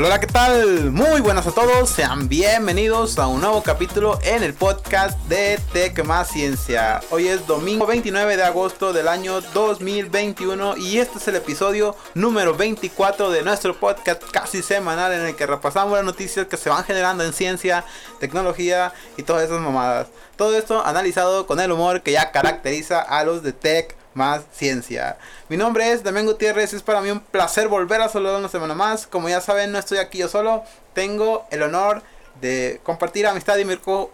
Hola, ¿qué tal? Muy buenas a todos, sean bienvenidos a un nuevo capítulo en el podcast de Tech Más Ciencia. Hoy es domingo 29 de agosto del año 2021 y este es el episodio número 24 de nuestro podcast casi semanal en el que repasamos las noticias que se van generando en ciencia, tecnología y todas esas mamadas. Todo esto analizado con el humor que ya caracteriza a los de Tech más ciencia. Mi nombre es Damián Gutiérrez, es para mí un placer volver a saludar una semana más. Como ya saben, no estoy aquí yo solo, tengo el honor de compartir amistad y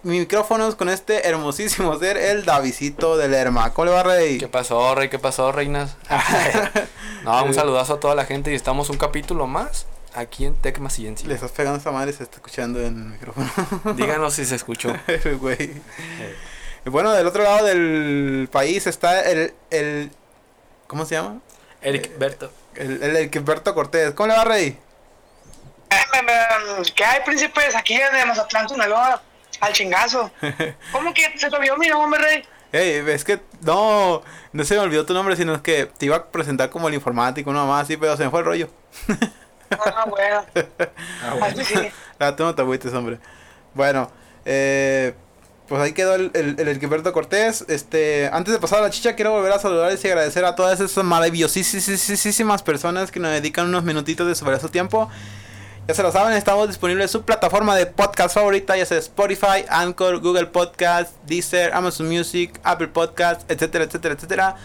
micrófonos con este hermosísimo ser, el Davidito del Lerma. ¿Cómo le va, Rey? ¿Qué pasó, Rey? ¿Qué pasó, reinas? no, un saludazo a toda la gente y estamos un capítulo más aquí en Tech Más Ciencia. Le estás pegando a esa madre se está escuchando en el micrófono. Díganos si se escuchó. Güey. Eh. Y bueno, del otro lado del país está el, el ¿cómo se llama? Eric Berto. El, el Berto Cortés. ¿Cómo le va, Rey? ¿Qué hay, príncipes? Aquí de Mazatlán, Sinaloa, al chingazo. ¿Cómo que se te olvidó mi nombre, Rey? Ey, es que no, no se me olvidó tu nombre, sino es que te iba a presentar como el informático, no más así, pero se me fue el rollo. ah, bueno. ah, bueno. sí. ah, tú no te agüites, hombre. Bueno, eh, pues ahí quedó el, el, Cortés. Este, antes de pasar a la chicha, quiero volver a saludarles y agradecer a todas esas maravillosísimas personas que nos dedican unos minutitos de su valioso tiempo. Ya se lo saben, estamos disponibles en su plataforma de podcast favorita, ya sea Spotify, Anchor, Google Podcast, Deezer, Amazon Music, Apple Podcast, etcétera, etcétera, etcétera.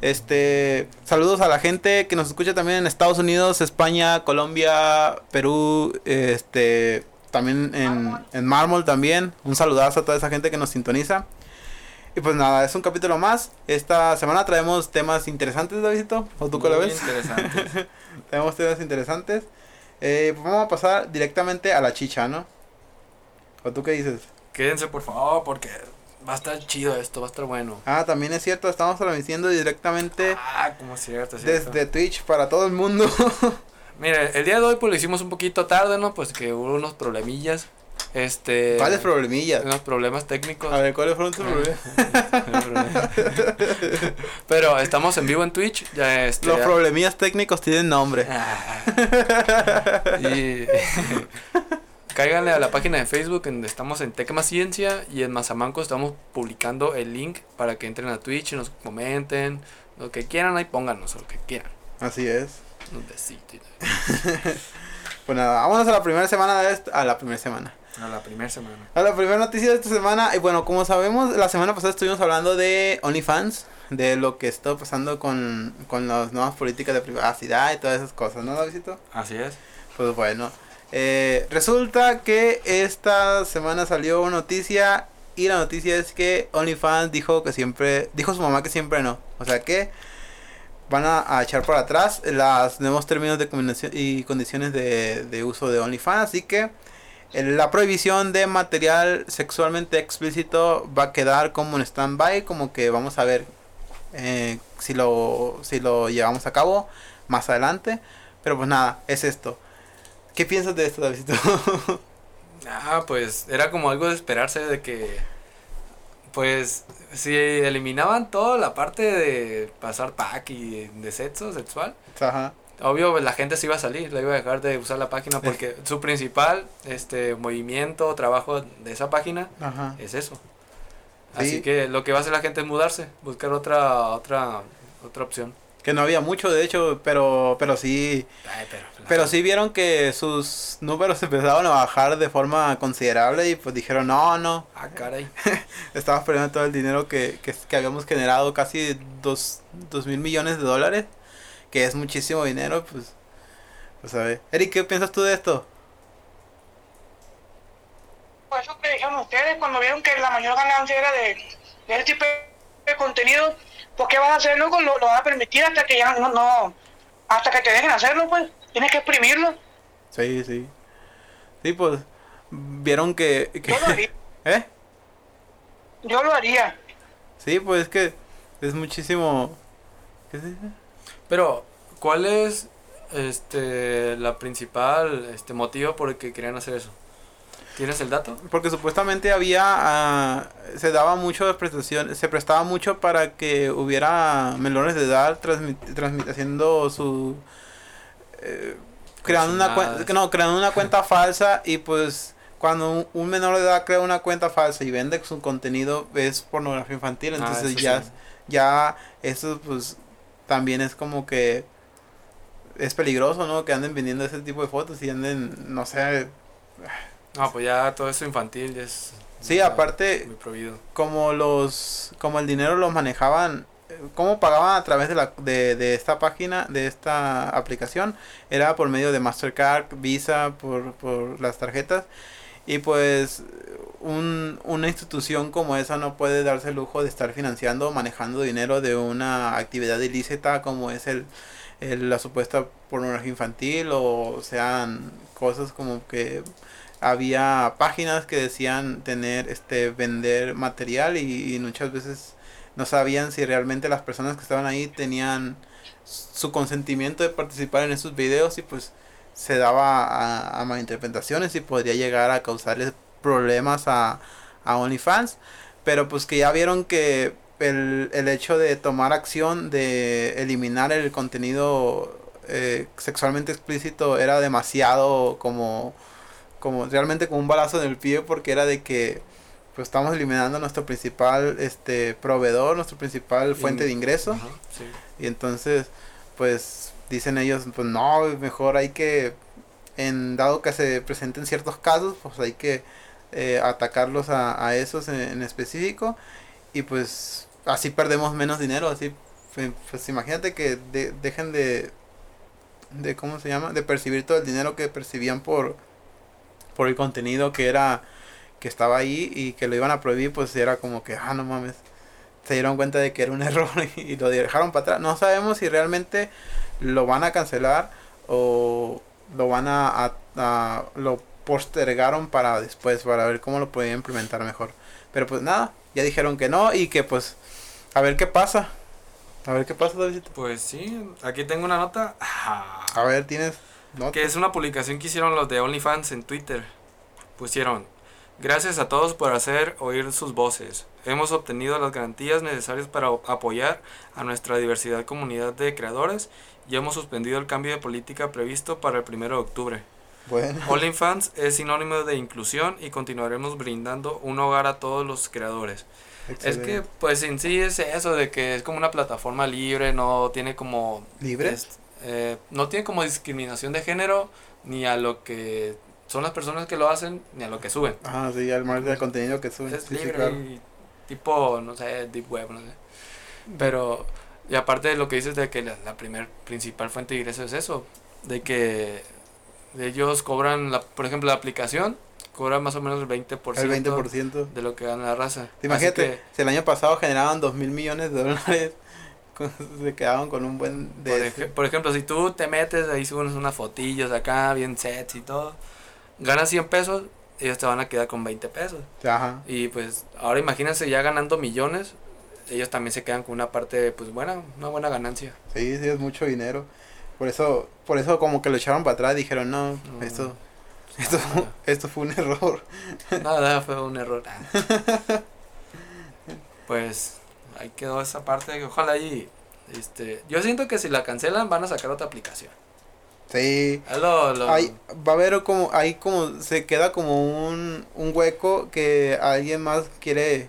Este, saludos a la gente que nos escucha también en Estados Unidos, España, Colombia, Perú, este, también en, en Mármol también. Un saludazo a toda esa gente que nos sintoniza. Y pues nada, es un capítulo más. Esta semana traemos temas interesantes, Davidito. ¿O tú qué lo ves? interesantes. Tenemos temas interesantes. Eh, pues vamos a pasar directamente a la chicha, ¿no? ¿O tú qué dices? Quédense por favor, porque va a estar chido esto, va a estar bueno. Ah, también es cierto, estamos transmitiendo directamente. Ah, como cierto, cierto. Desde Twitch para todo el mundo. Mira, el día de hoy pues lo hicimos un poquito tarde, ¿no? Pues que hubo unos problemillas. Este. ¿Cuáles problemillas? Unos problemas técnicos. A ver, ¿cuáles fueron tus problemas? Pero estamos en vivo en Twitch. Ya este, Los problemillas técnicos tienen nombre. y. cáiganle a la página de Facebook en donde estamos en Tecma Ciencia y en Mazamanco estamos publicando el link para que entren a Twitch y nos comenten lo que quieran ahí pónganos lo que quieran. Así es. Un besito. pues nada, vámonos a la primera semana de A la primera semana. A la primera semana. A la primera noticia de esta semana. Y bueno, como sabemos, la semana pasada estuvimos hablando de OnlyFans. De lo que está pasando con, con las nuevas políticas de privacidad y todas esas cosas, ¿no, Davidito? Así es. Pues bueno. Eh, resulta que esta semana salió una noticia. Y la noticia es que OnlyFans dijo que siempre. Dijo su mamá que siempre no. O sea que van a, echar para atrás los nuevos términos de y condiciones de, uso de OnlyFans. Así que la prohibición de material sexualmente explícito va a quedar como en stand-by. Como que vamos a ver eh, si, lo, si lo llevamos a cabo más adelante. Pero pues nada, es esto. ¿Qué piensas de esto, Davidito? ah, pues era como algo de esperarse de que pues si eliminaban toda la parte de pasar pack y de sexo sexual, Ajá. obvio la gente se iba a salir, la iba a dejar de usar la página porque su principal este movimiento, trabajo de esa página es eso. Así que lo que va a hacer la gente es mudarse, buscar otra otra otra opción. Que no había mucho, de hecho, pero, pero sí. pero, sí vieron que sus números empezaron a bajar de forma considerable y pues dijeron, no, no. Ah, caray. Estamos perdiendo todo el dinero que, que, que habíamos generado, casi dos, dos mil millones de dólares, que es muchísimo dinero, pues. Pues a ver. Eric, ¿qué piensas tú de esto? Pues eso que dijeron ustedes cuando vieron que la mayor ganancia era de, de este tipo de contenido pues ¿qué vas a hacer luego? Lo, lo vas a permitir hasta que ya no, no, hasta que te dejen hacerlo, pues. Tienes que exprimirlo. Sí, sí. Sí, pues, vieron que... Yo lo haría. ¿Eh? Yo lo haría. Sí, pues es que es muchísimo... ¿Qué se dice? Pero, ¿cuál es este la principal este motivo por el que querían hacer eso? ¿Tienes el dato? Porque supuestamente había, ah, se daba mucho de prestación, se prestaba mucho para que hubiera menores de edad transmitiendo su, eh, creando una cuenta, no, creando una cuenta falsa y pues cuando un, menor de edad crea una cuenta falsa y vende su contenido es pornografía infantil, ah, entonces ya ya eso pues también es como que es peligroso, ¿no? Que anden vendiendo ese tipo de fotos y anden, no sé. No, pues ya todo eso infantil ya es. Sí, aparte, como los, como el dinero lo manejaban, cómo pagaban a través de, la, de, de esta página, de esta aplicación, era por medio de Mastercard, Visa, por, por las tarjetas. Y pues un, una institución como esa no puede darse el lujo de estar financiando o manejando dinero de una actividad ilícita como es el, la supuesta pornografía infantil o sean cosas como que había páginas que decían tener este vender material y, muchas veces no sabían si realmente las personas que estaban ahí tenían su consentimiento de participar en esos videos y pues se daba a, malinterpretaciones y podría llegar a causarles problemas a, a OnlyFans. Pero pues que ya vieron que el, el hecho de tomar acción de eliminar el contenido eh, sexualmente explícito era demasiado como como realmente como un balazo en el pie porque era de que pues estamos eliminando nuestro principal este proveedor nuestro principal fuente de ingreso. Y entonces pues dicen ellos pues no mejor hay que en dado que se presenten ciertos casos pues hay que eh, atacarlos a, a esos en, específico. Y pues así perdemos menos dinero, así pues, pues imagínate que dejen de de cómo se llama, de percibir todo el dinero que percibían por por el contenido que era que estaba ahí y que lo iban a prohibir, pues era como que ah no mames. Se dieron cuenta de que era un error y, lo dejaron para atrás. No sabemos si realmente lo van a cancelar o lo van a, a lo postergaron para después, para ver cómo lo podían implementar mejor. Pero pues nada, ya dijeron que no y que pues a ver qué pasa. A ver qué pasa, David. Pues sí, aquí tengo una nota. A ver, tienes Que es una publicación que hicieron los de OnlyFans en Twitter. Pusieron, gracias a todos por hacer oír sus voces. Hemos obtenido las garantías necesarias para apoyar a nuestra diversidad comunidad de creadores y hemos suspendido el cambio de política previsto para el 1 de octubre. Bueno. OnlyFans es sinónimo de inclusión y continuaremos brindando un hogar a todos los creadores. Es que, pues en sí es eso, de que es como una plataforma libre, no tiene como... ¿Libre? Eh, no tiene como discriminación de género, ni a lo que son las personas que lo hacen, ni a lo que suben. Ah, sí, al margen del contenido que suben. Es libre y tipo, no sé, deep web, no sé. Pero, y aparte de lo que dices de que la, la primer principal fuente de ingreso es eso, de que ellos cobran, la, por ejemplo, la aplicación cobra más o menos el 20%, el 20%. de lo que gana la raza. Imagínate, si el año pasado generaban 2 mil millones de dólares, se quedaban con un buen... De por, ejemplo, si tú te metes, ahí subes unas fotillos acá, bien sets y todo, ganas 100 pesos, ellos te van a quedar con 20 pesos. Ajá. Y pues ahora imagínense ya ganando millones, ellos también se quedan con una parte, pues buena, una buena ganancia. Sí, sí, es mucho dinero. Por eso, por eso como que lo echaron para atrás, dijeron, no, esto, esto, esto fue un error. Nada, fue un error. pues ahí quedó esa parte, ojalá y, este, yo siento que si la cancelan van a sacar otra aplicación. Sí. va a haber como, ahí como, se queda como un, un hueco que alguien más quiere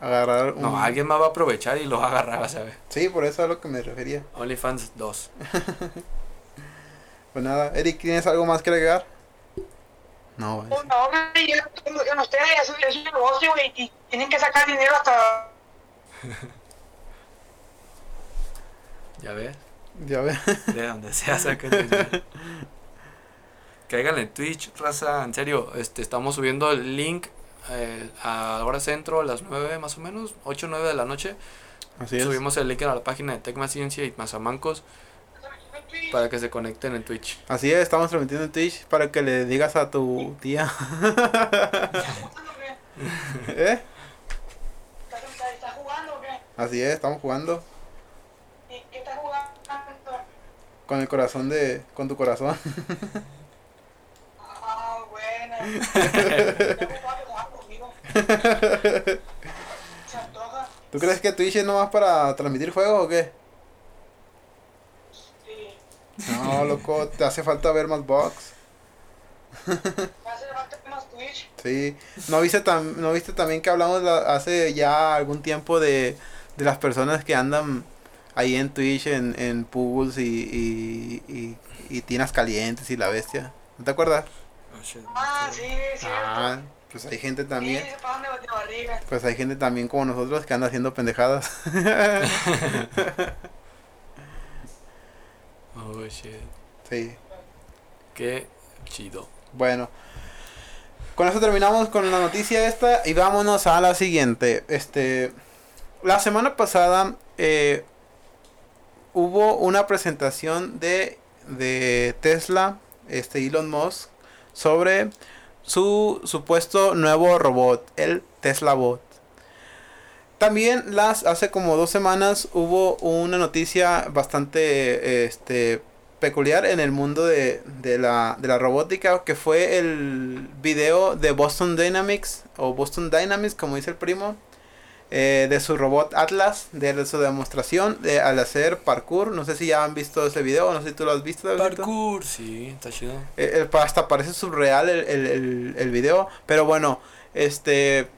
agarrar un... No, alguien más va a aprovechar y lo va a agarrar, ¿sabes? Sí, por eso es a lo que me refería. OnlyFans 2. pues nada, Eric, ¿tienes algo más que agregar? No, güey. No, güey, yo no ustedes es, es un negocio, güey, y tienen que sacar dinero hasta... ¿Ya ves? Ya ves. De donde sea saca dinero. Caigan en Twitch, raza, en serio, este, estamos subiendo el link eh, a hora centro, a las 9 más o menos, 8 o 9 de la noche. Así Subimos el link a la página de Tecma Ciencia y Mazamancos para que se conecten en Twitch. Así es, estamos transmitiendo en Twitch para que le digas a tu tía. ¿Eh? ¿Estás jugando o qué? Así es, estamos jugando. ¿Y qué estás jugando? Con el corazón de. con tu corazón. ah, bueno. ¿Tú crees que Twitch es nomás para transmitir juegos o qué? Sí. No, loco, te hace falta ver más box. Hace falta más Twitch. Sí. ¿No viste, tam- ¿No viste también que hablamos la- hace ya algún tiempo de, de las personas que andan ahí en Twitch, en, en pools y, y, y, y tinas calientes y la bestia? ¿No te acuerdas? Oh, shit. Ah, sí, sí. Ah, pues hay gente también. Sí, de. Pues hay gente también como nosotros que anda haciendo pendejadas. Oh, shit. sí. Qué chido. Bueno. Con eso terminamos con la noticia esta y vámonos a la siguiente. Este, la semana pasada eh, hubo una presentación de, de Tesla, este Elon Musk, sobre su supuesto nuevo robot, el Tesla Bot. También las hace como dos semanas hubo una noticia bastante este peculiar en el mundo de, de la, de la robótica que fue el video de Boston Dynamics o Boston Dynamics como dice el primo eh, de su robot Atlas de su demostración de al hacer parkour no sé si ya han visto ese video no sé si tú lo has visto Davidito. Parkour, sí, está chido. Eh, pa- hasta parece surreal el, el, el, el video. Pero bueno, este.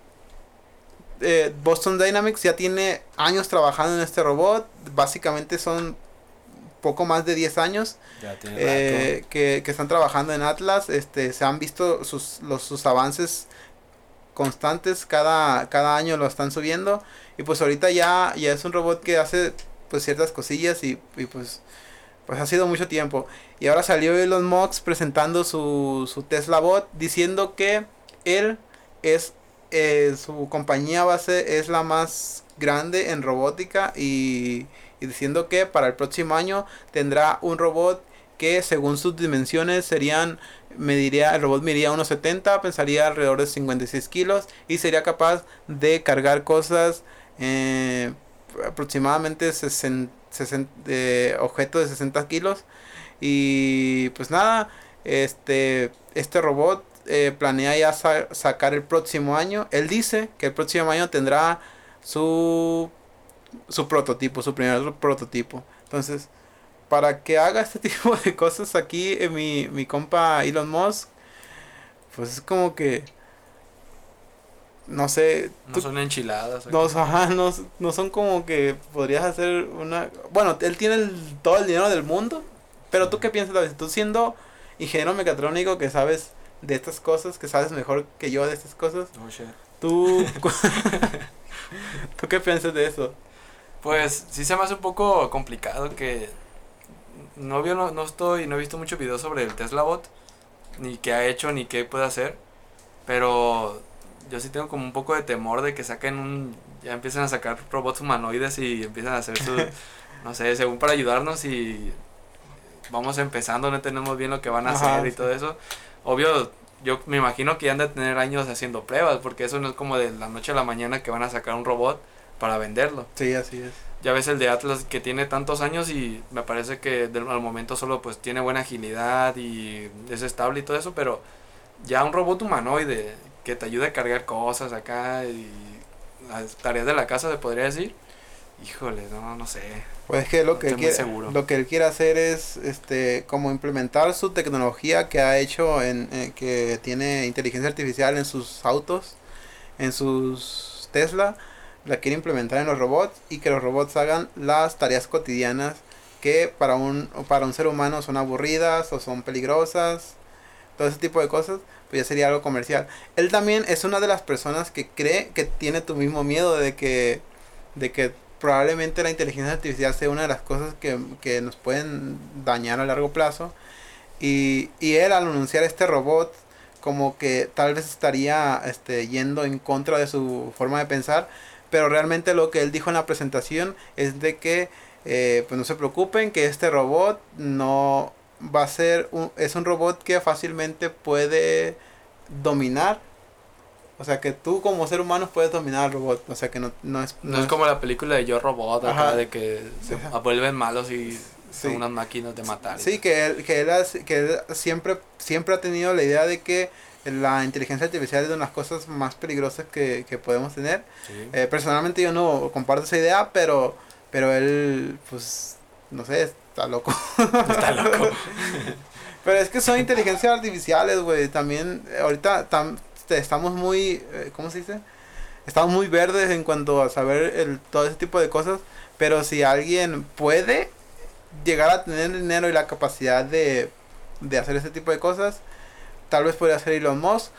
eh, Boston Dynamics ya tiene años trabajando en este robot. Básicamente son poco más de 10 años eh, que, que están trabajando en Atlas. Este, se han visto sus, los, sus avances constantes. Cada, cada año lo están subiendo. Y pues ahorita ya, ya es un robot que hace pues ciertas cosillas y, y pues pues ha sido mucho tiempo. Y ahora salió Elon Musk presentando su, su Tesla Bot diciendo que él es eh, su compañía base es la más grande en robótica y, y diciendo que para el próximo año tendrá un robot que según sus dimensiones serían mediría el robot mediría unos 70 pensaría alrededor de 56 kilos y sería capaz de cargar cosas eh, aproximadamente 60, 60 eh, objetos de 60 kilos. Y pues nada este este robot eh, planea ya sa- sacar el próximo año. Él dice que el próximo año tendrá su su prototipo su primer prototipo. Entonces para que haga este tipo de cosas aquí eh, mi, mi compa Elon Musk pues es como que no sé No tú- son enchiladas. no, ajá, no, no son como que podrías hacer una... Bueno, él tiene el- todo el dinero del mundo, pero tú qué piensas, David? Tú siendo ingeniero mecatrónico que sabes de estas cosas, que sabes mejor que yo de estas cosas, Oh, shit. tú... ¿Tú qué piensas de eso? Pues sí se me hace un poco complicado que no, veo, no, no estoy, no he visto muchos videos sobre el Tesla Bot, ni qué ha hecho, ni qué puede hacer, pero yo sí tengo como un poco de temor de que saquen un, ya empiecen a sacar robots humanoides y empiezan a hacer su, no sé, según para ayudarnos y vamos empezando, no entendemos bien lo que van a Ajá, hacer y sí. todo eso. Obvio, yo me imagino que ya han de tener años haciendo pruebas, porque eso no es como de la noche a la mañana que van a sacar un robot para venderlo. Sí, así es. Ya ves el de Atlas que tiene tantos años y me parece que del, al momento solo pues tiene buena agilidad y es estable y todo eso, pero ya un robot humanoide que te ayude a cargar cosas acá y las tareas de la casa se podría decir. Híjole, no, no sé. Pues es que lo No que, él quiere, seguro. lo que él quiere hacer es este como implementar su tecnología que ha hecho en, en- que tiene inteligencia artificial en sus autos, en sus Tesla, la quiere implementar en los robots y que los robots hagan las tareas cotidianas que para un para un ser humano son aburridas o son peligrosas, todo ese tipo de cosas, pues ya sería algo comercial. Él también es una de las personas que cree que tiene tu mismo miedo de que de que probablemente la inteligencia artificial sea una de las cosas que, que nos pueden dañar a largo plazo. Y, y él al anunciar este robot, como que tal vez estaría este, yendo en contra de su forma de pensar. Pero realmente lo que él dijo en la presentación es de que eh, pues no se preocupen, que este robot no va a ser un, es un robot que fácilmente puede dominar. O sea que tú como ser humano puedes dominar al robot. O sea que no, no es... No, es como la película de Yo Robot, acá, de que se Ajá. vuelven malos y son Sí. unas máquinas de matar. Sí, que él, que él, has- que él siempre, siempre ha tenido la idea de que la inteligencia artificial es de las cosas más peligrosas que, que podemos tener. Sí. Eh, personalmente yo no comparto esa idea, pero, pero él, pues, no sé, está loco. Está loco. Pero es que son inteligencias artificiales, güey. También, ahorita estamos muy, eh, ¿cómo se dice? Estamos muy verdes en cuanto a saber el, todo ese tipo de cosas. Pero si alguien puede llegar a tener el dinero y la capacidad de, de hacer ese tipo de cosas, tal vez podría ser Elon Musk.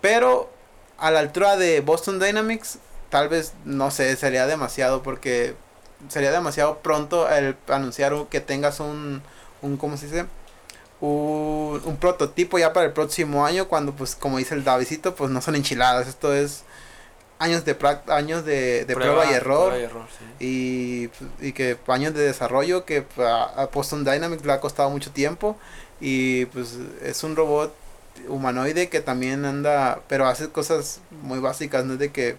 Pero a la altura de Boston Dynamics, tal vez, no sé, sería demasiado porque sería demasiado pronto el anunciar que tengas un, un ¿cómo se dice? Un, un, prototipo ya para el próximo año cuando pues como dice el Davidito pues no son enchiladas esto es años de años de, prueba, y error, y, y, que años de desarrollo que a, Boston Dynamics le ha costado mucho tiempo y pues es un robot humanoide que también anda pero hace cosas muy básicas no es de que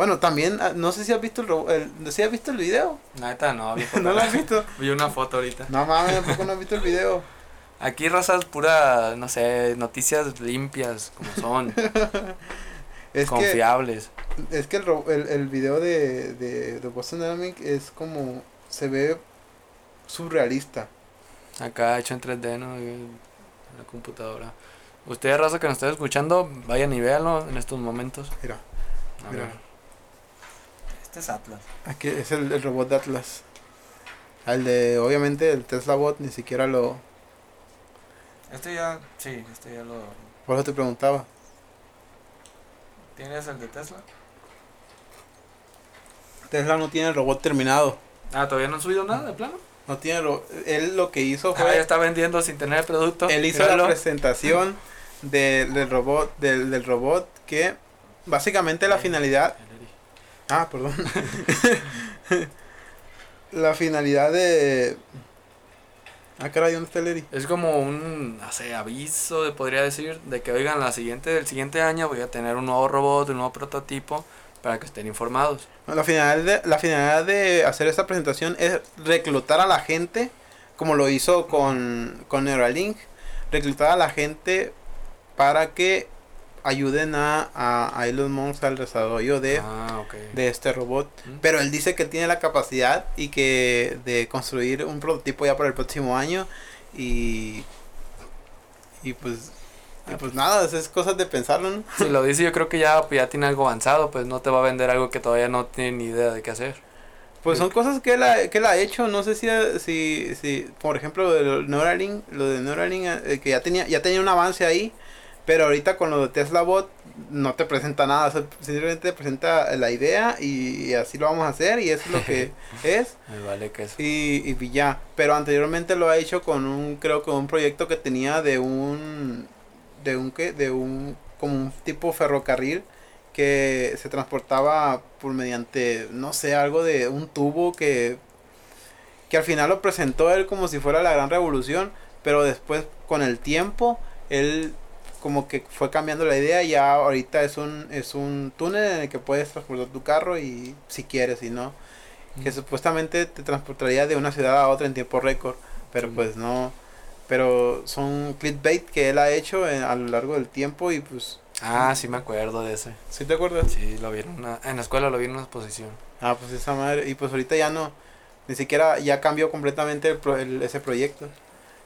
bueno, también, ah, no sé si has visto el, el ¿sí has visto el video. Neta, no, ¿No lo has visto? Vi una foto ahorita. No mames, tampoco no has visto el video. Aquí razas pura, no sé, noticias limpias, como son. es confiables. es que el, el, el video de, de, de Boston Dynamics es como, se ve surrealista. Acá hecho en 3D, ¿no? La computadora. Ustedes, raza que nos estén escuchando, vayan y véanlo en estos momentos. Mira. mira. Este es Atlas. Aquí es el, robot de Atlas. El de, obviamente, el Tesla Bot ni siquiera lo. Este ya, sí, este ya lo. Por eso te preguntaba. ¿Tienes el de Tesla? Tesla no tiene el robot terminado. Ah, todavía no han subido nada de plano. No tiene ro él lo que hizo fue. Ah, está vendiendo sin tener el producto. Él hizo la presentación del robot, del, del robot que básicamente la finalidad Ah, perdón. la finalidad de... Ah, caray, ¿dónde está el Es como un, no sé, aviso, de, podría decir, de que, oigan, la siguiente, del siguiente año voy a tener un nuevo robot, un nuevo prototipo, para que estén informados. La finalidad de, la finalidad de hacer esta presentación es reclutar a la gente, como lo hizo con, con Neuralink, reclutar a la gente para que ayuden a, a, Elon Musk al desarrollo de, ah, de este robot. Pero él dice que tiene la capacidad y que de construir un prototipo ya para el próximo año y y pues y pues nada, es cosas de pensarlo, ¿no? Si lo dice, yo creo que ya, ya tiene algo avanzado, pues no te va a vender algo que todavía no tiene ni idea de qué hacer. Pues son cosas que él ha, que él ha hecho, no sé si, si, si por ejemplo, lo de Neuralink, lo de Neuralink, eh, que ya tenía, ya tenía un avance ahí, pero ahorita con lo de Tesla Bot no te presenta nada, simplemente te presenta la idea y, así lo vamos a hacer y eso es lo que es. Me vale que eso. Y, y ya, pero anteriormente lo ha hecho con un, creo que un proyecto que tenía de un, de un, ¿qué? De un, como un tipo ferrocarril que se transportaba por mediante, no sé, algo de un tubo que, que al final lo presentó él como si fuera la gran revolución, pero después con el tiempo él como que fue cambiando la idea y ya ahorita es un es un túnel en el que puedes transportar tu carro y si quieres y no que supuestamente te transportaría de una ciudad a otra en tiempo récord pero pues no pero son clickbait que él ha hecho a lo largo del tiempo y pues ah sí me acuerdo de ese. Sí te acuerdas sí lo vi en, una, en la escuela lo vi en una exposición. Ah pues esa madre y pues ahorita ya no ni siquiera ya cambió completamente el, ese proyecto.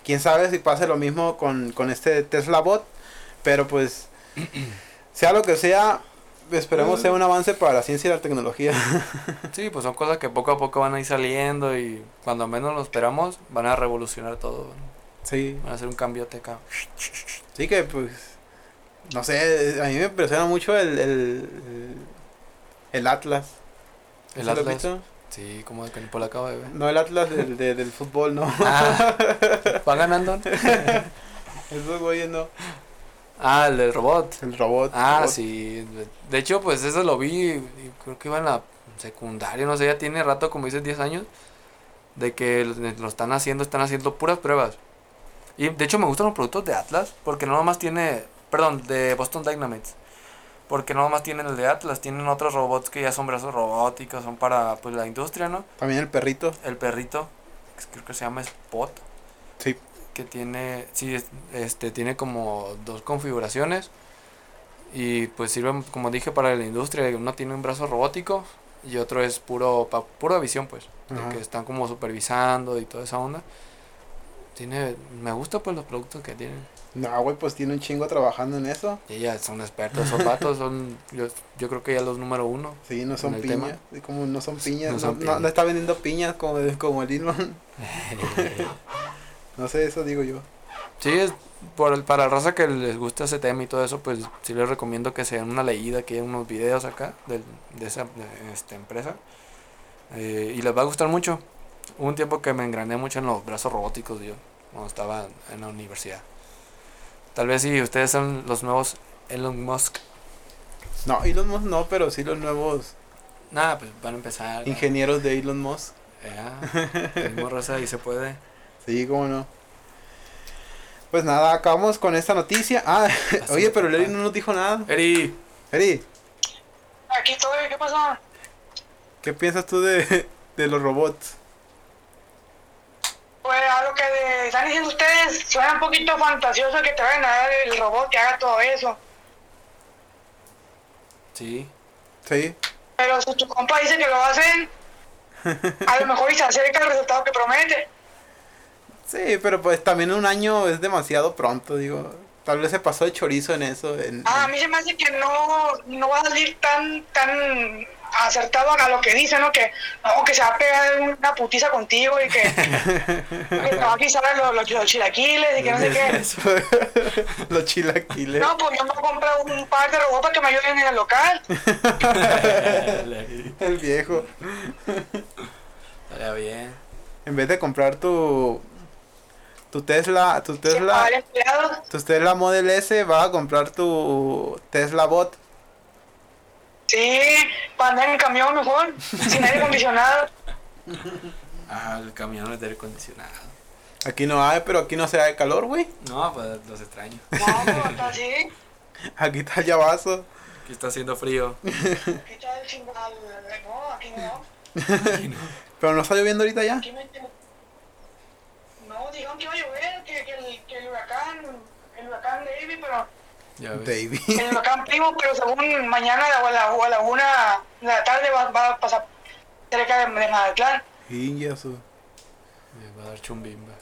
Quién sabe si pase lo mismo con, con este Tesla Bot pero pues, sea lo que sea, esperemos sea un avance para la ciencia y la tecnología. sí, pues son cosas que poco a poco van a ir saliendo y cuando menos lo esperamos van a revolucionar todo. Sí. Van a hacer un cambio acá. Sí que pues, no sé, a mí me impresiona mucho el, el, el Atlas. ¿El Atlas? Sí, como que por la acabo de ver. No, el Atlas del, del fútbol, no. Ah, ¿Va ganando? Esos güeyes no. Ah, el del robot. El robot. Ah, sí. De hecho, pues eso lo vi, creo que iba en la secundaria, no sé, ya tiene rato, como dices, 10 años, de que lo están haciendo, están haciendo puras pruebas. Y de hecho me gustan los productos de Atlas, porque no nomás tiene, perdón, de Boston Dynamics. Porque no nomás tienen el de Atlas, tienen otros robots que ya son brazos robóticos, son para pues la industria, ¿no? También el perrito. El perrito, creo que se llama Spot. Sí que tiene, sí, este, tiene como dos configuraciones y pues sirven, como dije, para la industria. Uno tiene un brazo robótico y otro es puro pa, pura visión, pues, que están como supervisando y toda esa onda. Tiene, me gusta pues los productos que tienen. No, güey, pues tiene un chingo trabajando en eso. Y ya son expertos, esos vatos son, yo, yo creo que ya los número uno. Sí, no son piñas, como no son piñas, no, no, está vendiendo piñas como, como el Elon. no sé, eso digo yo. Sí, es por el, para la raza que les gusta ese tema y todo eso, pues sí les recomiendo que se den una leída, que hay unos videos acá de, de esa esta empresa. Eh, y les va a gustar mucho. Hubo un tiempo que me engrané mucho en los brazos robóticos, yo, cuando estaba en la universidad. Tal vez si ustedes son los nuevos Elon Musk. No, Elon Musk no, pero sí los nuevos. Nada, pues van a empezar. Ingenieros de Elon Musk. Ya, mismo raza y se puede. Sí, cómo no. Pues nada, acabamos con esta noticia. Ah, oye, pero Eri no nos dijo nada. Eri. Eri. Aquí estoy, ¿qué pasó? ¿Qué piensas tú de, de los robots? Pues a lo que están diciendo ustedes, suena un poquito fantasioso que te vayan a dar el robot que haga todo eso. Sí. Sí. Pero si tu compa dice que lo hacen, a lo mejor y se acerca el resultado que promete. Sí, pero pues también un año es demasiado pronto, digo. Tal vez se pasó de chorizo en eso. En, ah, a mí se me hace que no, no va a salir tan, tan acertado a lo que dice, ¿no? Que, no, que se va a pegar una putiza contigo y que, que va a pisar los, los, chilaquiles y que no sé qué. los chilaquiles. No, pues yo me comprar un par de robots para que me ayuden en el local. el viejo. Estaría bien. En vez de comprar tu tu Tesla, tu Tesla, tu Tesla Model S, vas a comprar tu Tesla Bot. Sí, para andar en camión mejor, sin aire acondicionado. Ah, el camión es de aire acondicionado. Aquí no hay, pero aquí no se da de calor, güey. No, pues los extraño. No, pero está así. Aquí está el llavazo. Aquí está haciendo frío. Aquí está el chingado. No, aquí no. Aquí no. Pero no está lloviendo ahorita ya. Aquí me... No, dijeron que iba a llover, que, que, el, que el huracán, el huracán David, pero Baby. En el huracán primo, pero según mañana o a la, o a la una de la tarde va, va a pasar cerca de, de Mazatlán. Y eso. Me va a dar chumbimba.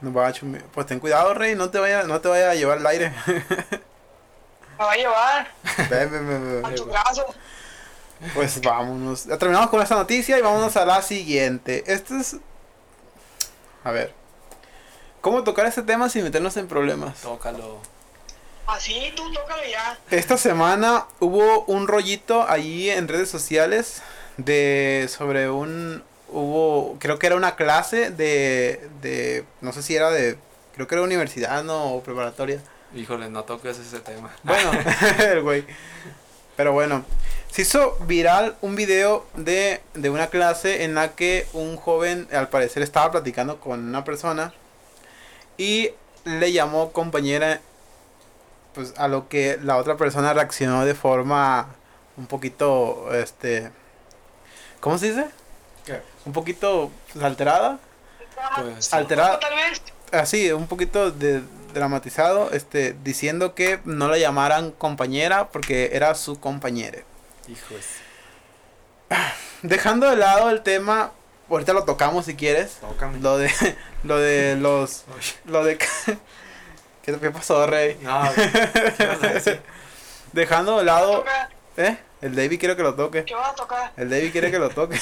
No va a chumbimba. Pues ten cuidado, rey, no te vaya, no te vaya a llevar el aire. Me va a llevar. Ven, ven, ven, A tu brazo. Pues vámonos. Ya terminamos con esta noticia y vámonos a la siguiente. Esto es. A ver. ¿Cómo tocar este tema sin meternos en problemas? Tócalo. Así, tú tócalo ya. Esta semana hubo un rollito ahí en redes sociales de sobre un hubo creo que era una clase de de no sé si era de creo que era universidad no o preparatoria. Híjole, no toques ese tema. Bueno, el güey. Pero bueno, se hizo viral un video de, de una clase en la que un joven al parecer estaba platicando con una persona y le llamó compañera pues a lo que la otra persona reaccionó de forma un poquito este ¿cómo se dice? ¿Qué? Un poquito pues, alterada. Pues, alterada. Tal vez. Así, un poquito de, dramatizado, este diciendo que no la llamaran compañera porque era su compañera. Hijos. Dejando de lado el tema, ahorita lo tocamos si quieres. Tócame. Lo de lo de los lo de ¿Qué te pasó, Rey? No, Dejando de lado. ¿Eh? El David quiere que lo toque. ¿Qué vas a tocar? El David quiere que lo toque.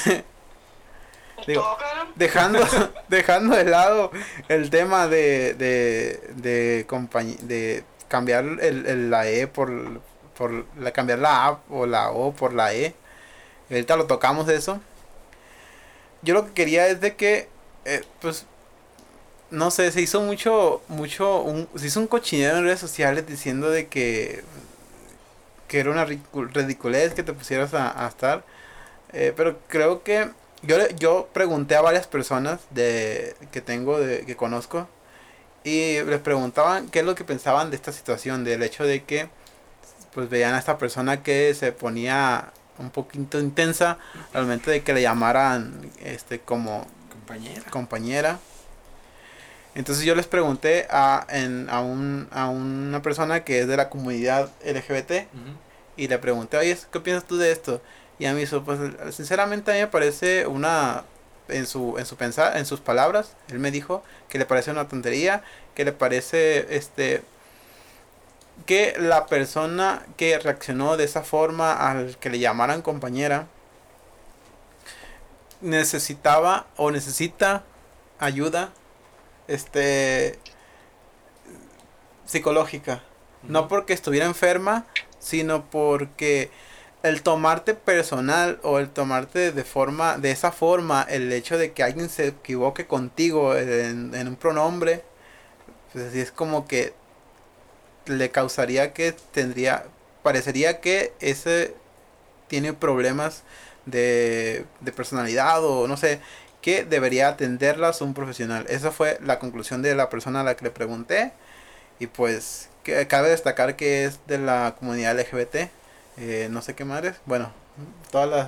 Digo, dejando, dejando de lado el tema de, de, de, compañ- de cambiar el, el- la E por, por la, cambiar la A o la O por la E. Ahorita lo tocamos eso. Yo lo que quería es de que, eh, pues, no sé, se hizo mucho, mucho, un, se hizo un cochinero en redes sociales diciendo de que, que era una ridicu- ridiculez que te pusieras a, a estar. Eh, pero creo que yo, le- yo pregunté a varias personas de que tengo, de, que conozco, y les preguntaban qué es lo que pensaban de esta situación, del hecho de que pues veían a esta persona que se ponía un poquito intensa al momento de que le llamaran este como Compañera. compañera. Entonces yo les pregunté a, en, a, un, a una persona que es de la comunidad LGBT y le pregunté, oye, ¿qué piensas tú de esto? Y a mí, eso, pues, sinceramente, a mí me parece una. En su, en su pensar, en sus palabras, él me dijo que le parece una tontería, que le parece este que la persona que reaccionó de esa forma al que le llamaran compañera necesitaba o necesita ayuda este psicológica. No porque estuviera enferma sino porque el tomarte personal o el tomarte de forma de esa forma el hecho de que alguien se equivoque contigo en, en un pronombre pues así es como que le causaría que tendría, parecería que ese tiene problemas de, de personalidad o no sé, que debería atenderlas un profesional. Esa fue la conclusión de la persona a la que le pregunté. Y pues que, cabe destacar que es de la comunidad LGBT. Eh, no sé qué madres. Bueno, todas las,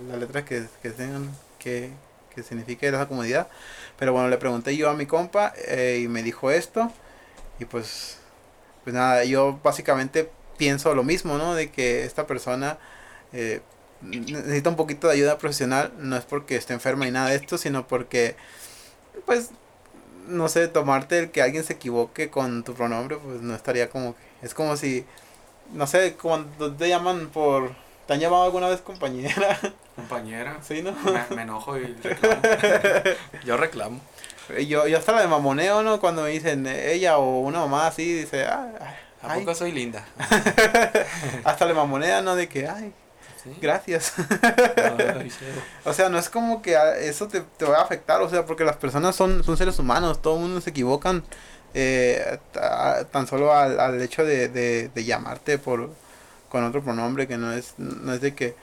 las, letras que, que tengan que, que signifique esa comunidad. Pero bueno, le pregunté yo a mi compa eh, y me dijo esto. Y pues pues nada, yo básicamente pienso lo mismo, ¿no? De que esta persona eh, necesita un poquito de ayuda profesional, no es porque esté enferma ni nada de esto, sino porque, pues, no sé, tomarte el que alguien se equivoque con tu pronombre, pues no estaría como que, es como si, no sé, cuando te llaman por, ¿te han llamado alguna vez compañera? Compañera. Sí, ¿no? Me, me enojo y reclamo. yo reclamo. Yo, yo hasta la de mamoneo, ¿no? Cuando me dicen ella o una mamá así, dice, ah, ¿A poco soy linda? hasta la mamonea, ¿no? De que, ay, gracias. o sea, no es como que eso te, te va a afectar, o sea, porque las personas son, son seres humanos, todo el mundo se equivocan. Eh, tan solo al, al hecho de, de, de llamarte por con otro pronombre que no es no es de que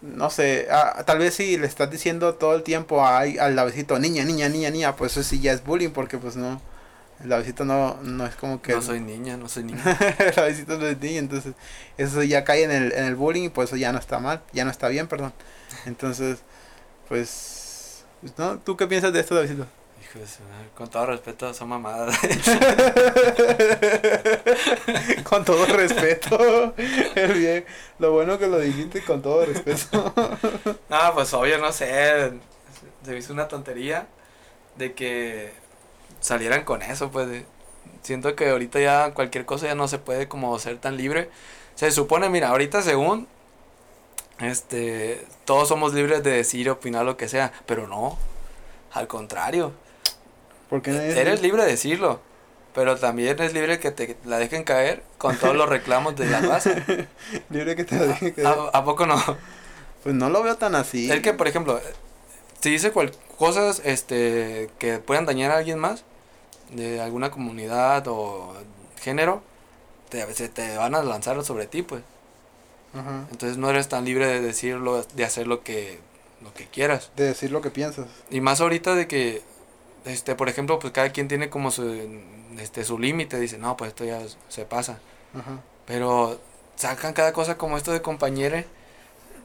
no sé, ah, tal vez si le estás diciendo todo el tiempo al lavecito, niña, niña, niña, niña, pues eso sí ya es bullying porque pues no, el lavecito no, no es como que... No soy niña, no soy niña. el lavecito no es niña, entonces eso ya cae en el, en el bullying y pues eso ya no está mal, ya no está bien, perdón. Entonces, pues, ¿no? ¿Tú qué piensas de esto, lavecito? con todo respeto, son mamadas. con todo respeto. bien. Lo bueno que lo dijiste con todo respeto. no, pues obvio, no sé. Se me hizo una tontería de que salieran con eso, pues. Siento que ahorita ya cualquier cosa ya no se puede como ser tan libre. Se supone, mira, ahorita según este todos somos libres de decir, opinar lo que sea, pero no. Al contrario porque Eres libre de decirlo, pero también es libre que te la dejen caer con todos los reclamos de la raza. libre que te la dejen caer. ¿A, poco no? Pues no lo veo tan así. Es que, por ejemplo, si dice cual, cosas este, que puedan dañar a alguien más, de alguna comunidad o género, te, se te van a lanzar sobre ti, pues. Entonces no eres tan libre de decirlo, de hacer lo que, lo que quieras. De decir lo que piensas. Y más ahorita de que este, por ejemplo, pues cada quien tiene como su, este, su límite, dice, no, pues esto ya se pasa. Pero sacan cada cosa como esto de compañere,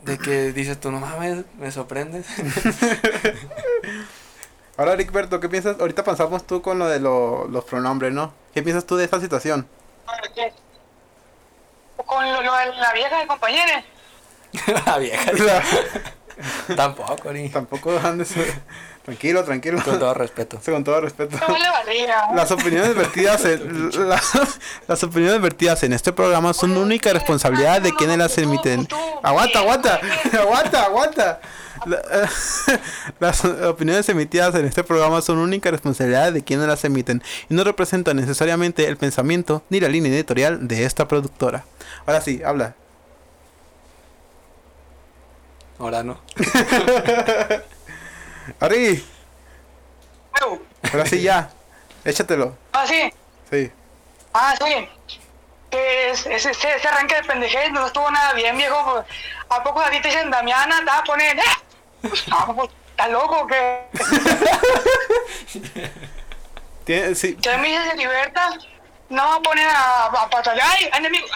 de que dices tú, no mames, me sorprendes. Ahora, Rickberto, ¿qué piensas? Ahorita pasamos tú con lo de los pronombres, ¿no? ¿Qué piensas tú de esta situación? Con lo, de la vieja de compañera. la vieja. Tampoco, ni. Tampoco han de ser. Tranquilo, tranquilo. Con todo respeto. con todo respeto. Las opiniones vertidas en, las opiniones vertidas en este programa son única responsabilidad de quienes las emiten. Aguanta, aguanta, aguanta, aguanta. Las opiniones emitidas en este programa son única responsabilidad de quienes las emiten y no representan necesariamente el pensamiento ni la línea editorial de esta productora. Ahora sí, habla. Ahora no. Ari. Ahora sí ya. Échatelo. Ah, sí. Sí. Ah, sí. Que ese, ese, ese arranque de pendejez no estuvo nada bien, viejo. ¿A poco a ti te dicen Damiana? Te vas a poner. ¿eh? ¿Estás loco que ¿Tiene, sí. ¿Qué me dices de libertad? No voy a poner a, a patalear. Ay, enemigo.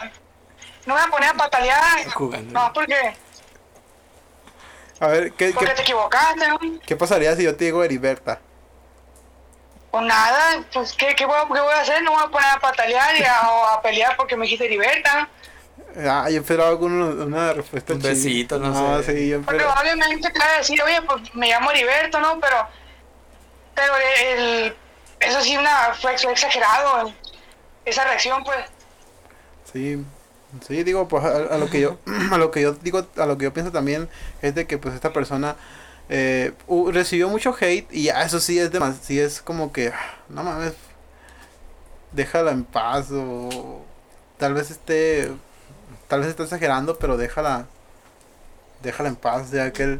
No voy a poner a patalear. Jugando. No, porque. A ver, ¿qué, Porque qué, te equivocaste, ¿no? ¿qué pasaría si yo te digo Heriberta? Pues nada, pues ¿qué, qué, voy, a, qué voy a hacer? No voy a poner a patalear y a, o a pelear porque me dijiste libertad. Ah, yo esperaba con una, una respuesta Un besito, no sé. sí, yo. Probablemente te va a decir, oye, pues me llamo Heriberto, ¿no? Pero, pero el, eso sí una, fue, fue exagerado, esa reacción, pues. Sí, sí, digo, pues a, a lo que yo, a lo que yo digo, a lo que yo pienso también es de que pues esta persona eh, u- recibió mucho hate y ya eso sí es demasiado, sí es como que, ah, no mames, déjala en paz o tal vez esté, tal vez está exagerando, pero déjala, déjala en paz, ya que él,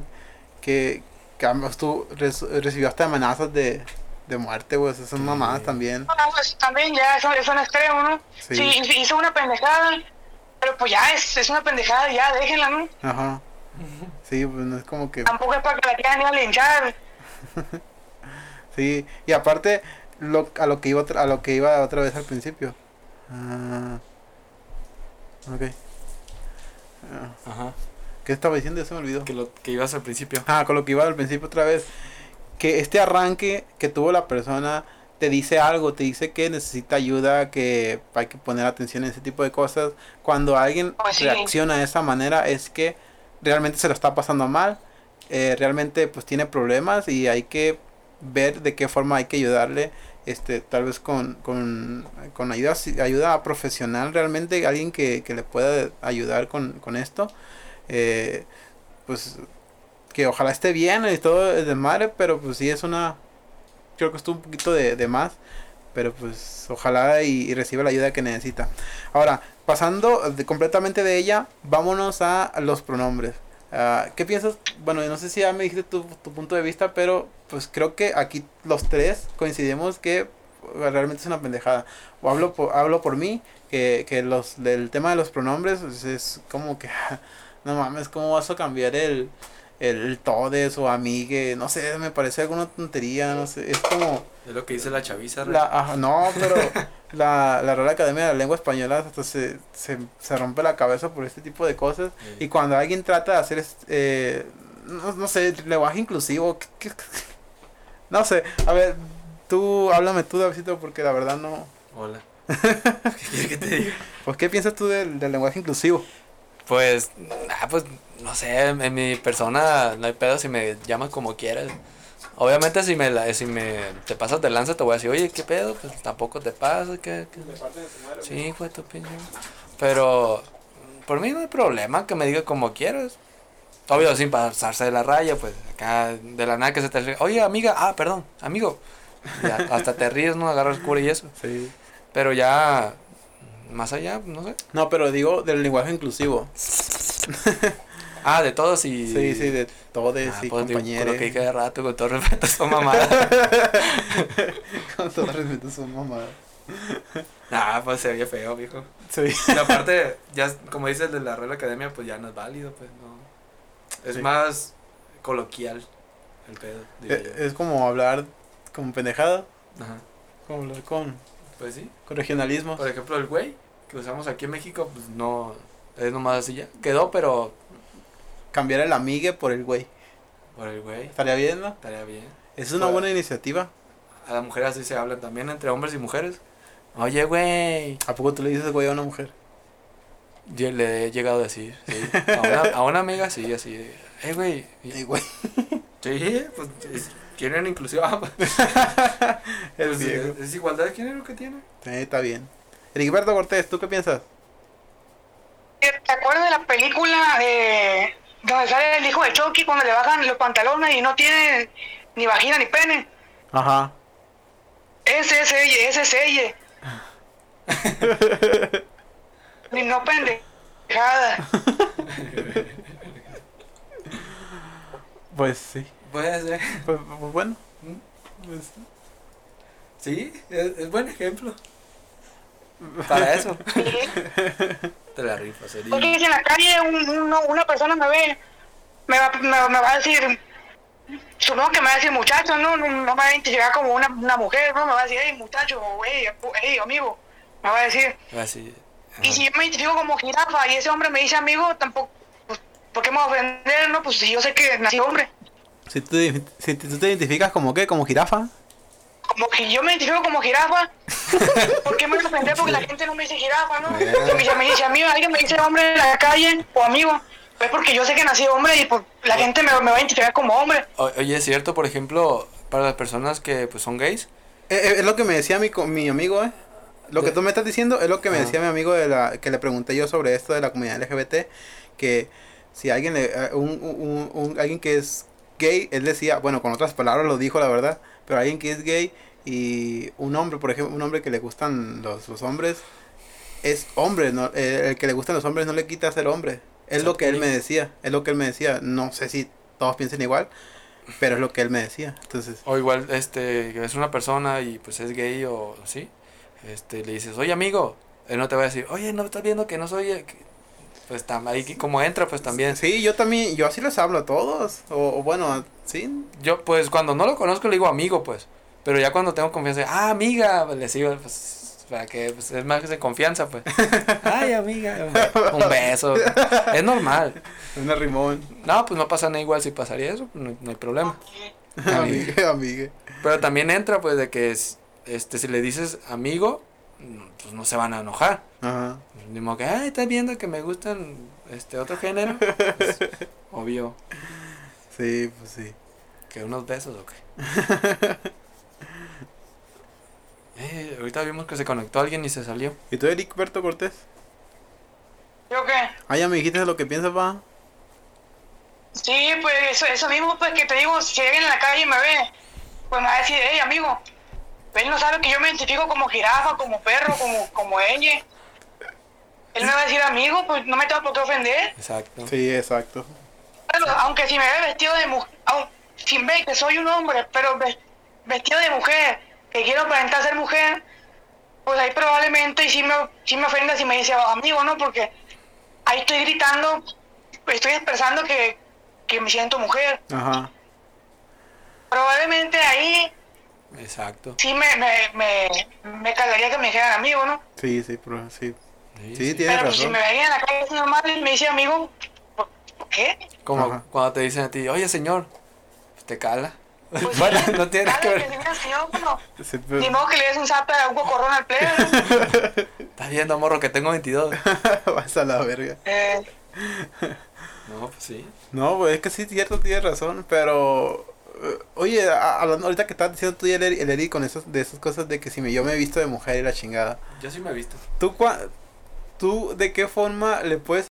que, que ambos tú recibió hasta amenazas de, de muerte, pues esas son mamadas también. Ah, pues también ya eso es un extremo, ¿no? Sí. Sí. hizo una pendejada, pero pues ya es, es una pendejada, ya déjenla, ¿no? Ajá. Sí, pues no es como que... Tampoco es para que la quieran ir a linchar. Sí, y aparte lo, a lo que iba otra, a lo que iba otra vez al principio. Ah, ok. Ah, Ajá. ¿Qué estaba diciendo? Ya se me olvidó. Que, lo, que ibas al principio. Ah, con lo que iba al principio otra vez. Que este arranque que tuvo la persona te dice algo, te dice que necesita ayuda, que hay que poner atención en ese tipo de cosas. Cuando alguien Pues sí. reacciona de esa manera es que realmente se lo está pasando mal, eh, realmente pues tiene problemas y hay que ver de qué forma hay que ayudarle, este, tal vez con, con, con ayuda, ayuda profesional realmente, alguien que, que le pueda ayudar con, con esto. Eh, pues que ojalá esté bien y todo es de madre, pero pues sí es una, creo que estuvo un poquito de, de más, pero pues ojalá y, y reciba la ayuda que necesita. Ahora, pasando de- completamente de ella, vámonos a los pronombres. Ah, ¿Qué piensas? Bueno, no sé si ya me dijiste tu, tu punto de vista, pero pues creo que aquí los tres coincidimos que realmente es una pendejada. O hablo por, hablo por mí, que, que los del tema de los pronombres pues, es como que, no mames, ¿cómo vas a cambiar el, el, el todes o amigue? No sé, me parece alguna tontería, no sé, es como... Es lo que dice la chaviza. La, no, pero la, la Real Academia de la Lengua Española hasta se, se, se rompe la cabeza por este tipo de cosas. Sí. Y cuando alguien trata de hacer, este, eh, no, no sé, lenguaje inclusivo, ¿qué- qué- qué? no sé, a ver, tú, háblame tú, Davidito, porque la verdad no... Hola. ¿Qué quieres que te diga? Pues, ¿qué piensas tú del, del lenguaje inclusivo? Pues, ah, pues, no sé, en mi persona no hay pedo si me llamas como quieras. Obviamente si me, la- si me te pasas de lanza te voy a decir, oye, ¿qué pedo? Pues tampoco te pasa, ¿qué? qué? Sí, hijo de tu pinche. Pero por mí no hay problema que me diga como quieras. Obvio, sin pasarse de la raya, pues acá de la nada que se te ríe. Oye, amiga, ah, perdón, amigo. Ya, hasta te ríes, ¿no? Agarras cura y eso. Sí. Pero ya, más allá, no sé. No, pero digo del lenguaje inclusivo. Ah, de todos y... Sí, sí, de todos Ah, y pues, compañeros. lo que dije de rato, con todo respeto, son mamadas. Con todo respeto, son mamadas. nah, pues se oye feo, viejo. Sí. Y aparte, ya, como dices de la Real Academia, pues ya no es válido, pues no. Es Sí. más coloquial el pedo, diría Es, como hablar con pendejada, Ajá. como hablar con, Pues sí. con regionalismo. Por ejemplo, el güey que usamos aquí en México, pues no. Es nomás así ya. Quedó, pero. Cambiar el amigue por el güey. Por el güey. ¿Estaría bien, no? Estaría bien. Es una Pues- buena iniciativa. A las mujeres así se hablan también entre hombres y mujeres. Oye, güey. ¿A poco tú le dices güey a una mujer? Yo le he llegado a decir, sí. A una, a una amiga, sí, así. Eh, güey. y- Sí, güey. Sí, pues es- quieren inclusión. El Pues, viejo. es, es igualdad de género que tiene. Sí, está bien. Heriberto Cortés, ¿tú qué piensas? ¿Te acuerdas de la película de sale el hijo de Chucky cuando le bajan los pantalones y no tiene ni vagina ni pene? Ajá. Ese es ella, ese es ella. Ni no pendejada. Pues sí. Puede ser. Pues, pues bueno. Pues, Sí, es, es buen ejemplo. Para eso. Sí. Te la rifas, sería. Porque si en la calle un- uno- una persona me ve, me va, me, me va a decir, supongo que me va a decir muchacho, no, no, no me va a identificar como una, una mujer, no me va a decir, hey muchacho, o hey, hey amigo, me va a decir. Así. Y si yo me identifico como jirafa y ese hombre me dice amigo, tampoco, pues, ¿por qué me va a ofender? No, pues si yo sé que nací hombre, si, tú, si tú te identificas como qué, como jirafa. Como que yo me identifico como jirafa. ¿Por qué me ofender? Porque la gente no me dice jirafa, ¿no? Y me dice, me dice amigo, alguien me dice hombre en la calle o amigo. Pues porque yo sé que nací hombre y pues, la gente me, me va a identificar como hombre. O- Oye, es cierto, por ejemplo, para las personas que pues son gays, Eh, eh, es lo que me decía mi, co- mi amigo, ¿eh? Lo que tú me estás diciendo es lo que me decía mi amigo de la que le pregunté yo sobre esto de la comunidad LGBT, que si alguien le, eh, un, un- un- alguien que es gay, él decía, bueno, con otras palabras lo dijo la verdad, pero alguien que es gay y un hombre, por ejemplo, un hombre que le gustan los, los hombres es hombre, no Eh, el que le gustan los hombres no le quita ser hombre. Es lo que él me decía, es lo que él me decía. No sé si todos piensen igual, pero es lo que él me decía. Entonces, o igual este es una persona y pues es gay o sí, este le dices, "Oye, amigo", él no te va a decir, "Oye, no estás viendo que no soy eh, que-". pues tam- ahí como entra pues también. Sí, yo también, yo así les hablo a todos. O, o bueno, sí. Yo pues cuando no lo conozco le digo amigo, pues. Pero ya cuando tengo confianza, "Ah, amiga", pues, le sigo pues para que pues, es más de confianza, pues. Ay, amiga, un be- un beso. Es normal. Una rimón. No, pues no pasa nada igual si pasaría eso, no, no hay problema. Amigue, amigue. Pero también entra pues de que es, este si le dices amigo, pues no se van a enojar. Ajá. Ni modo que, ay, estás viendo que me gustan este otro género. Pues, obvio, Sí, pues sí. que unos besos o qué. Eh, ahorita vimos que se conectó alguien y se salió. ¿Y tú, Eric Berto Cortés? ¿Yo qué? Ah, ya me dijiste lo que piensas, va. Sí, pues eso, eso mismo, pues que te digo, si alguien en la calle me ve, pues me va a decir, hey, amigo, él no sabe que yo me identifico como jirafa, como perro, como, como ella. Él me va a decir, amigo, pues no me tengo por qué ofender. Exacto. Sí, exacto. Pero, aunque si me ve vestido de mujer, sin ver que soy un hombre, pero ve- vestido de mujer, que quiero aparentar ser mujer, pues ahí probablemente y sí me, sí me ofenda si me dice amigo, ¿no? Porque ahí estoy gritando, estoy expresando que, que me siento mujer. Ajá. Probablemente ahí Exacto. sí me, me, me, me calaría que me dijeran amigo, ¿no? Sí, sí, pero sí. Sí, Sí, sí. tienes Pero pues, si razón. me veían en la calle normal y me dice amigo, ¿por qué? Como Ajá. cuando te dicen a ti, oye señor, te cala. Pues, bueno, sí, no tiene nada que ver. que diga, señor, bueno, Sí, pero- Ni modo que le des un zap a un cocorrón al. ¿no? Estás viendo, morro, que tengo 22. Vas a la verga. Eh, No, pues sí. No, pues es que sí, cierto, tienes razón, pero... eh, Oye, hablando ahorita que estás diciendo tú y el, el Eric con esos, de esas cosas de que si me, yo me he visto de mujer y la chingada. Yo sí me he visto. ¿Tú, cua- ¿Tú de qué forma le puedes...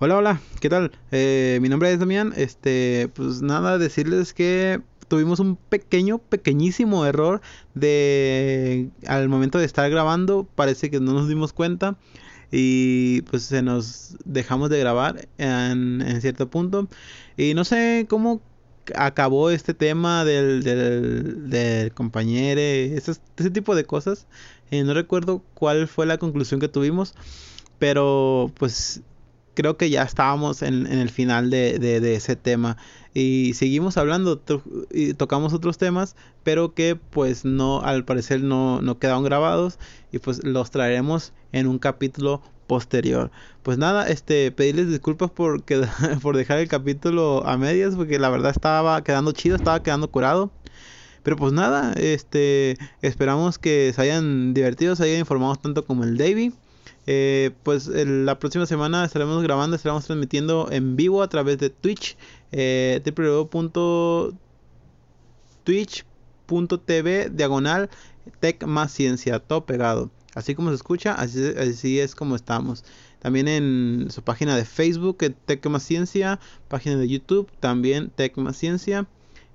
Hola, hola, ¿qué tal? Eh, mi nombre es Damián. Este, pues nada, decirles que tuvimos un pequeño, pequeñísimo error de al momento de estar grabando. Parece que no nos dimos cuenta y pues se nos dejamos de grabar en, en cierto punto. Y no sé cómo acabó este tema del, del, del compañero, esos- ese tipo de cosas. Eh, no recuerdo cuál fue la conclusión que tuvimos, pero pues creo que ya estábamos en, en el final de, de- de ese tema. Y seguimos hablando y tocamos otros temas pero que pues no al parecer no, no quedaron grabados. Y pues los traeremos en un capítulo posterior. Pues nada este pedirles disculpas por por dejar el capítulo a medias porque la verdad estaba quedando chido estaba quedando curado. Pero pues nada, este, esperamos que se hayan divertido, se hayan informado tanto como el Davey. Eh, pues la próxima semana estaremos grabando, estaremos transmitiendo en vivo a través de Twitch, eh, www.twitch.tv diagonal tech más ciencia, todo pegado. Así como se escucha, así, así es como estamos. También en su página de Facebook, Tech Ciencia, página de YouTube, también Tech Ciencia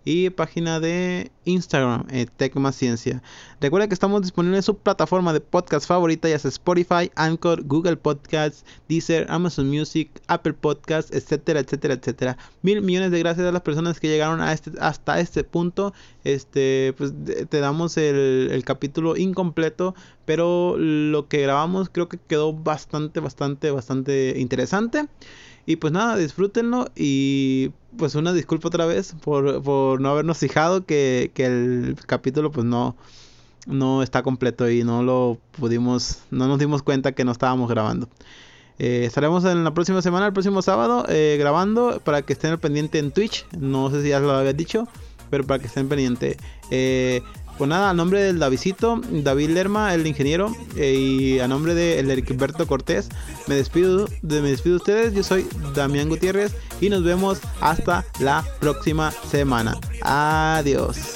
y página de Instagram, eh, Tech Más Ciencia. Recuerda que estamos disponibles en su plataforma de podcast favorita, ya sea Spotify, Anchor, Google Podcasts, Deezer, Amazon Music, Apple Podcasts, etcétera, etcétera, etcétera. Mil millones de gracias a las personas que llegaron a este, hasta este punto. Este, pues te damos el, el capítulo incompleto, pero lo que grabamos creo que quedó bastante, bastante, bastante interesante. Y pues nada, disfrútenlo y pues una disculpa otra vez por, por no habernos fijado que, que el capítulo pues no, no está completo y no lo pudimos, no nos dimos cuenta que no estábamos grabando. Eh, estaremos en la próxima semana, el próximo sábado, eh, grabando para que estén al pendiente en Twitch. No sé si ya lo había dicho, pero para que estén pendientes. Eh, pues nada, a nombre del Davidito, David Lerma, el ingeniero, eh, y a nombre de el Heriberto Cortés, me despido, de, me despido de ustedes. Yo soy Damián Gutiérrez y nos vemos hasta la próxima semana. Adiós.